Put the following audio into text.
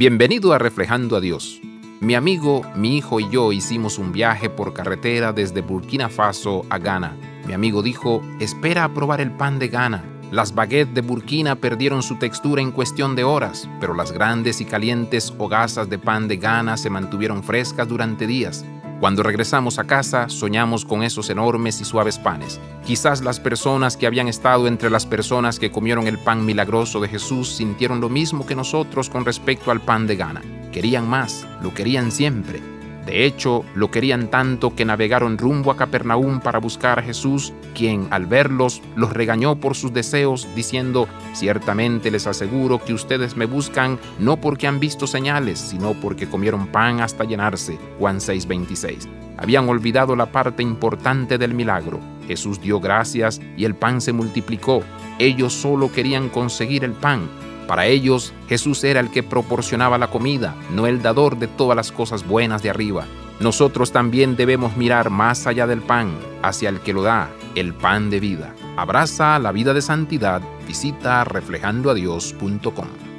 Bienvenido a Reflejando a Dios. Mi amigo, mi hijo y yo hicimos un viaje por carretera desde Burkina Faso a Ghana. Mi amigo dijo, espera a probar el pan de Ghana. Las baguettes de Burkina perdieron su textura en cuestión de horas, pero las grandes y calientes hogazas de pan de Ghana se mantuvieron frescas durante días. Cuando regresamos a casa, soñamos con esos enormes y suaves panes. Quizás las personas que habían estado entre las personas que comieron el pan milagroso de Jesús sintieron lo mismo que nosotros con respecto al pan de Gana. Querían más, lo querían siempre. De hecho, lo querían tanto que navegaron rumbo a Capernaum para buscar a Jesús, quien al verlos los regañó por sus deseos, diciendo, ciertamente les aseguro que ustedes me buscan no porque han visto señales, sino porque comieron pan hasta llenarse. Juan 6:26. Habían olvidado la parte importante del milagro. Jesús dio gracias y el pan se multiplicó. Ellos solo querían conseguir el pan, para ellos, Jesús era el que proporcionaba la comida, no el dador de todas las cosas buenas de arriba. Nosotros también debemos mirar más allá del pan, hacia el que lo da, el pan de vida. Abraza la vida de santidad, visita reflejandoadios.com.